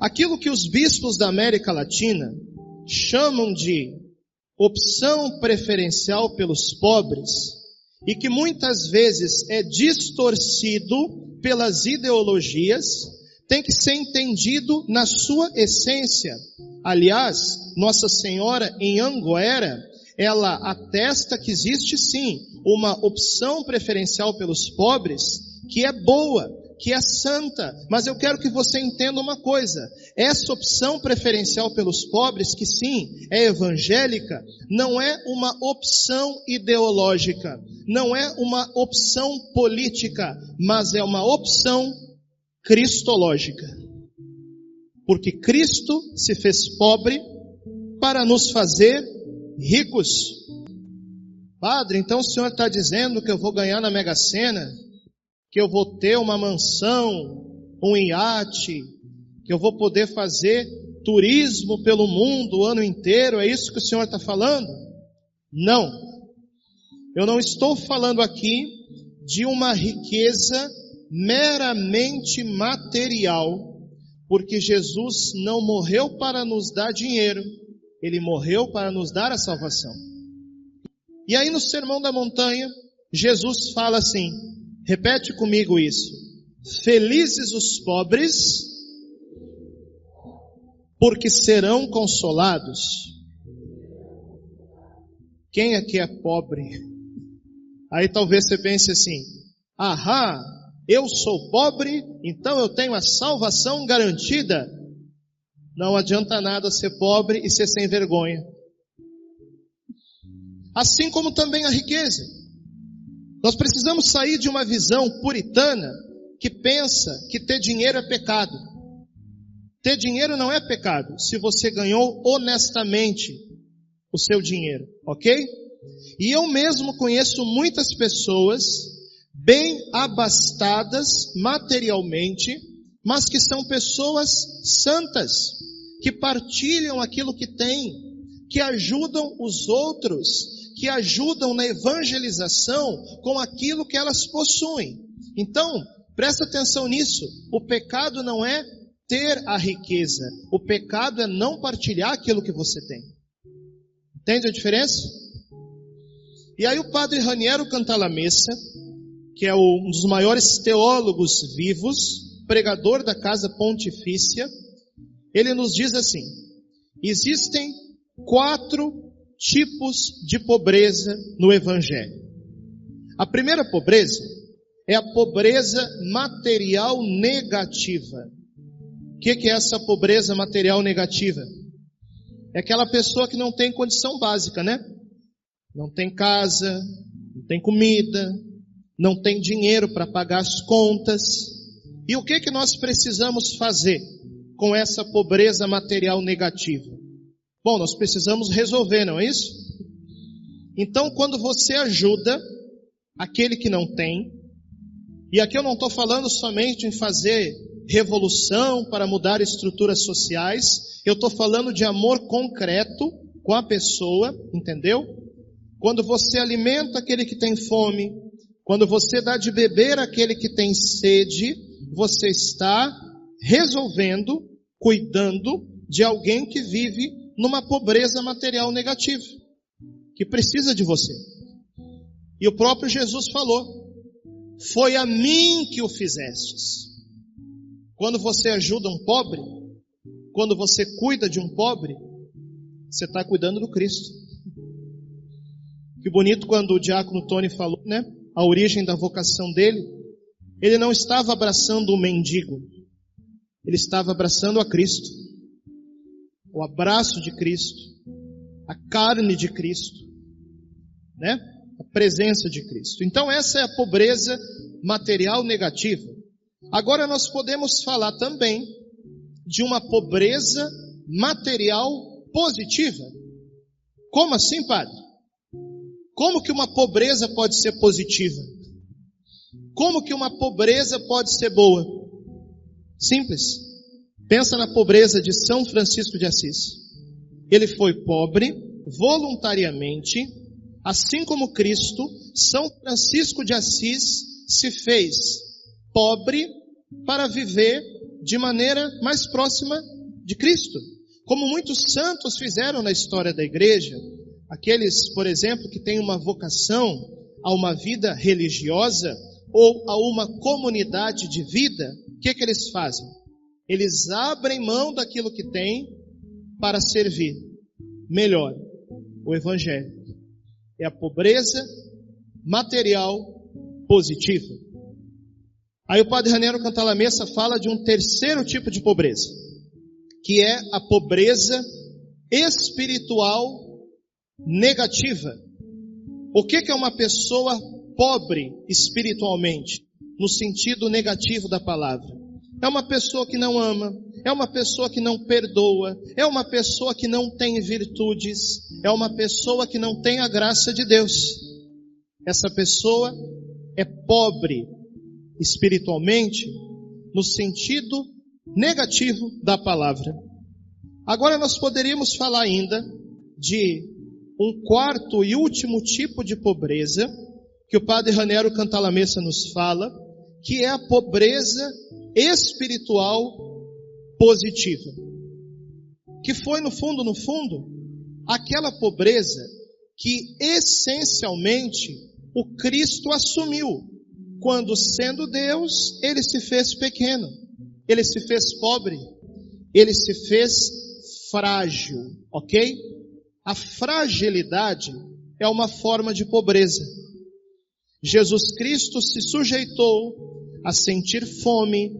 aquilo que os bispos da América Latina chamam de opção preferencial pelos pobres e que muitas vezes é distorcido pelas ideologias, tem que ser entendido na sua essência. Aliás, Nossa Senhora em Angoera, ela atesta que existe sim uma opção preferencial pelos pobres que é boa, que é santa, mas eu quero que você entenda uma coisa. Essa opção preferencial pelos pobres, que sim, é evangélica, não é uma opção ideológica, não é uma opção política, mas é uma opção cristológica. Porque Cristo se fez pobre para nos fazer ricos. Padre, então o senhor está dizendo que eu vou ganhar na Mega Sena? Que eu vou ter uma mansão, um iate, que eu vou poder fazer turismo pelo mundo o ano inteiro, é isso que o Senhor está falando? Não. Eu não estou falando aqui de uma riqueza meramente material, porque Jesus não morreu para nos dar dinheiro, ele morreu para nos dar a salvação. E aí no Sermão da Montanha, Jesus fala assim: Repete comigo isso. Felizes os pobres, porque serão consolados. Quem aqui é pobre? Aí talvez você pense assim: ahá, eu sou pobre, então eu tenho a salvação garantida. Não adianta nada ser pobre e ser sem vergonha. Assim como também a riqueza. Nós precisamos sair de uma visão puritana que pensa que ter dinheiro é pecado. Ter dinheiro não é pecado se você ganhou honestamente o seu dinheiro, ok? E eu mesmo conheço muitas pessoas bem abastadas materialmente, mas que são pessoas santas, que partilham aquilo que têm, que ajudam os outros que ajudam na evangelização com aquilo que elas possuem. Então, presta atenção nisso. O pecado não é ter a riqueza. O pecado é não partilhar aquilo que você tem. Entende a diferença? E aí o padre Raniero Cantalamessa, que é um dos maiores teólogos vivos, pregador da casa pontifícia, ele nos diz assim: existem quatro tipos de pobreza no Evangelho. A primeira pobreza é a pobreza material negativa. O que, é essa pobreza material negativa? É aquela pessoa que não tem condição básica, né? Não tem casa, não tem comida, não tem dinheiro para pagar as contas. E o que que nós precisamos fazer com essa pobreza material negativa? Bom, nós precisamos resolver, não é isso? Então, quando você ajuda aquele que não tem, e aqui eu não estou falando somente em fazer revolução para mudar estruturas sociais, eu estou falando de amor concreto com a pessoa, entendeu? Quando você alimenta aquele que tem fome, quando você dá de beber aquele que tem sede, você está resolvendo, cuidando de alguém que vive numa pobreza material negativa, que precisa de você. E o próprio Jesus falou: Foi a mim que o fizestes. Quando você ajuda um pobre, quando você cuida de um pobre, você está cuidando do Cristo. Que bonito quando o diácono Tony falou, né? A origem da vocação dele. Ele não estava abraçando o mendigo, ele estava abraçando a Cristo o abraço de Cristo, a carne de Cristo, né? A presença de Cristo. Então essa é a pobreza material negativa. Agora nós podemos falar também de uma pobreza material positiva. Como assim, padre? Como que uma pobreza pode ser positiva? Como que uma pobreza pode ser boa? Simples. Pensa na pobreza de São Francisco de Assis. Ele foi pobre voluntariamente, assim como Cristo, São Francisco de Assis se fez pobre para viver de maneira mais próxima de Cristo. Como muitos santos fizeram na história da igreja, aqueles, por exemplo, que têm uma vocação a uma vida religiosa ou a uma comunidade de vida, o que, que eles fazem? Eles abrem mão daquilo que têm para servir melhor o Evangelho. É a pobreza material positiva. Aí o padre Raniero Cantalamessa fala de um terceiro tipo de pobreza, que é a pobreza espiritual negativa. O que, que é uma pessoa pobre espiritualmente, no sentido negativo da palavra? É uma pessoa que não ama, é uma pessoa que não perdoa, é uma pessoa que não tem virtudes, é uma pessoa que não tem a graça de Deus. Essa pessoa é pobre espiritualmente no sentido negativo da palavra. Agora nós poderíamos falar ainda de um quarto e último tipo de pobreza que o padre Ranero Cantalamessa nos fala, que é a pobreza espiritual positiva. Que foi no fundo, no fundo, aquela pobreza que essencialmente o Cristo assumiu quando sendo Deus, ele se fez pequeno, ele se fez pobre, ele se fez frágil, ok? A fragilidade é uma forma de pobreza. Jesus Cristo se sujeitou a sentir fome,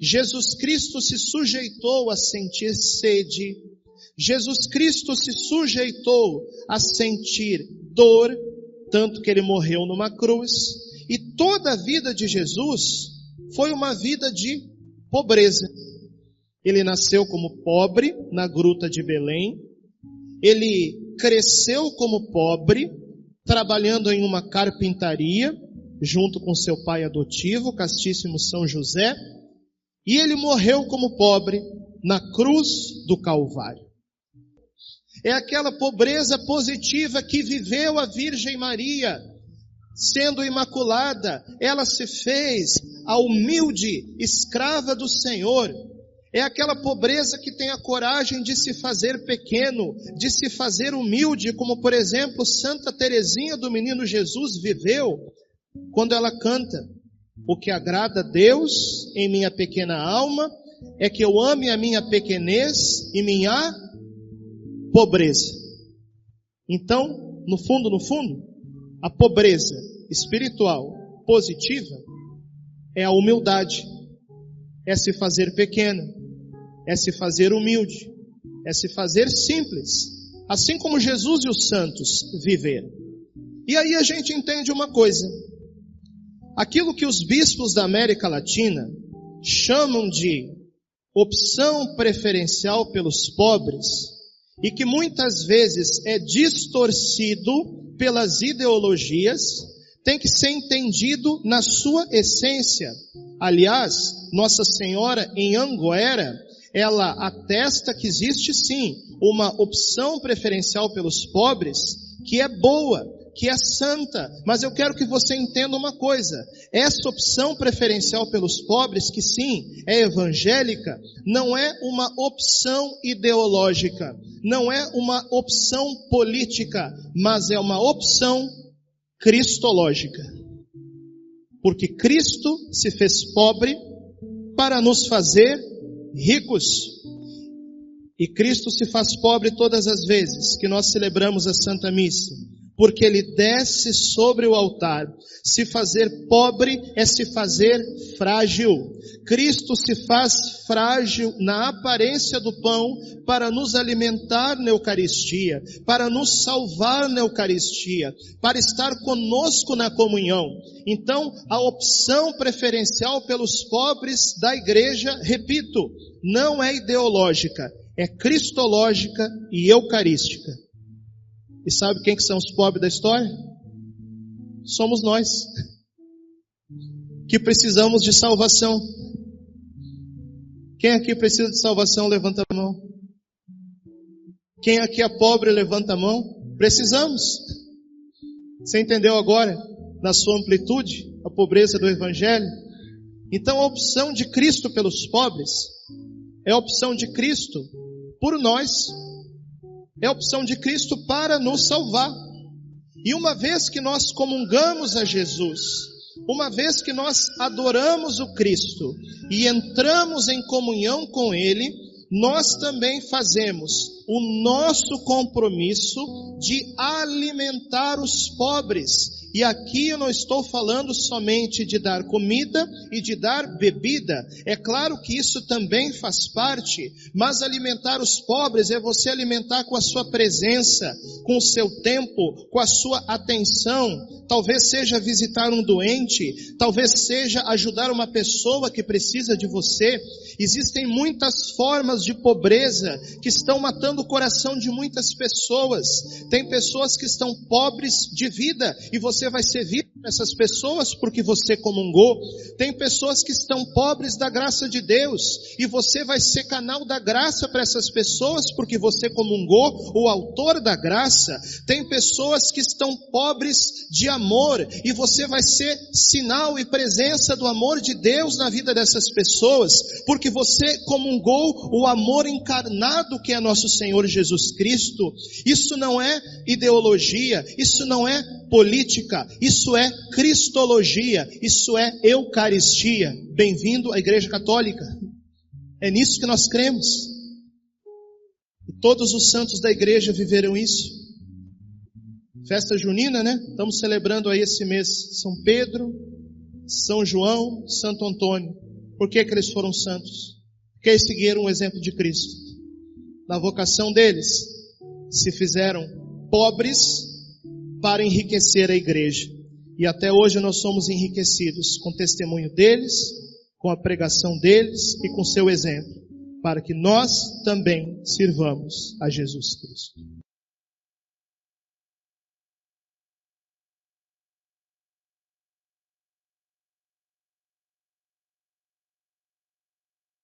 Jesus Cristo se sujeitou a sentir sede, Jesus Cristo se sujeitou a sentir dor, tanto que ele morreu numa cruz, e toda a vida de Jesus foi uma vida de pobreza. Ele nasceu como pobre na gruta de Belém. Ele cresceu como pobre, trabalhando em uma carpintaria, junto com seu pai adotivo, castíssimo São José. E ele morreu como pobre na cruz do Calvário. É aquela pobreza positiva que viveu a Virgem Maria sendo imaculada, ela se fez a humilde escrava do Senhor. É aquela pobreza que tem a coragem de se fazer pequeno, de se fazer humilde, como por exemplo Santa Teresinha do Menino Jesus viveu quando ela canta: O que agrada a Deus em minha pequena alma é que eu ame a minha pequenez e minha pobreza. Então, no fundo, no fundo, a pobreza espiritual positiva é a humildade, é se fazer pequeno, é se fazer humilde, é se fazer simples, assim como Jesus e os santos viveram. E aí a gente entende uma coisa. Aquilo que os bispos da América Latina chamam de opção preferencial pelos pobres e que muitas vezes é distorcido pelas ideologias, tem que ser entendido na sua essência. Aliás, Nossa Senhora em Anguera, ela atesta que existe sim uma opção preferencial pelos pobres que é boa, que é santa, mas eu quero que você entenda uma coisa. Essa opção preferencial pelos pobres, que sim, é evangélica, não é uma opção ideológica, não é uma opção política, mas é uma opção cristológica. Porque Cristo se fez pobre para nos fazer ricos. E Cristo se faz pobre todas as vezes que nós celebramos a Santa Missa porque ele desce sobre o altar. Se fazer pobre é se fazer frágil. Cristo se faz frágil na aparência do pão para nos alimentar na Eucaristia, para nos salvar na Eucaristia, para estar conosco na comunhão. Então, a opção preferencial pelos pobres da igreja, repito, não é ideológica, é cristológica e eucarística. E sabe quem que são os pobres da história? Somos nós. Que precisamos de salvação. Quem aqui precisa de salvação, levanta a mão. Quem aqui é pobre, levanta a mão. Precisamos. Você entendeu agora, na sua amplitude, a pobreza do Evangelho? Então a opção de Cristo pelos pobres é a opção de Cristo por nós, é a opção de Cristo para nos salvar. E uma vez que nós comungamos a Jesus, uma vez que nós adoramos o Cristo e entramos em comunhão com Ele, nós também fazemos o nosso compromisso de alimentar os pobres e aqui eu não estou falando somente de dar comida e de dar bebida. É claro que isso também faz parte, mas alimentar os pobres é você alimentar com a sua presença, com o seu tempo, com a sua atenção. Talvez seja visitar um doente, talvez seja ajudar uma pessoa que precisa de você. Existem muitas formas de pobreza que estão matando o coração de muitas pessoas. Tem pessoas que estão pobres de vida e você vai servir essas pessoas porque você comungou. Tem pessoas que estão pobres da graça de Deus e você vai ser canal da graça para essas pessoas porque você comungou o autor da graça. Tem pessoas que estão pobres de amor e você vai ser sinal e presença do amor de Deus na vida dessas pessoas porque você comungou o amor encarnado que é nosso Senhor Jesus Cristo. Isso não é ideologia, isso não é política, isso é cristologia, isso é eucaristia. Bem-vindo à Igreja Católica. É nisso que nós cremos. E todos os santos da igreja viveram isso. Festa junina, né? Estamos celebrando aí esse mês São Pedro, São João, Santo Antônio. Por que, que eles foram santos? Porque eles seguiram o exemplo de Cristo. Na vocação deles, se fizeram pobres para enriquecer a igreja. E até hoje nós somos enriquecidos com o testemunho deles, com a pregação deles e com seu exemplo, para que nós também sirvamos a Jesus Cristo.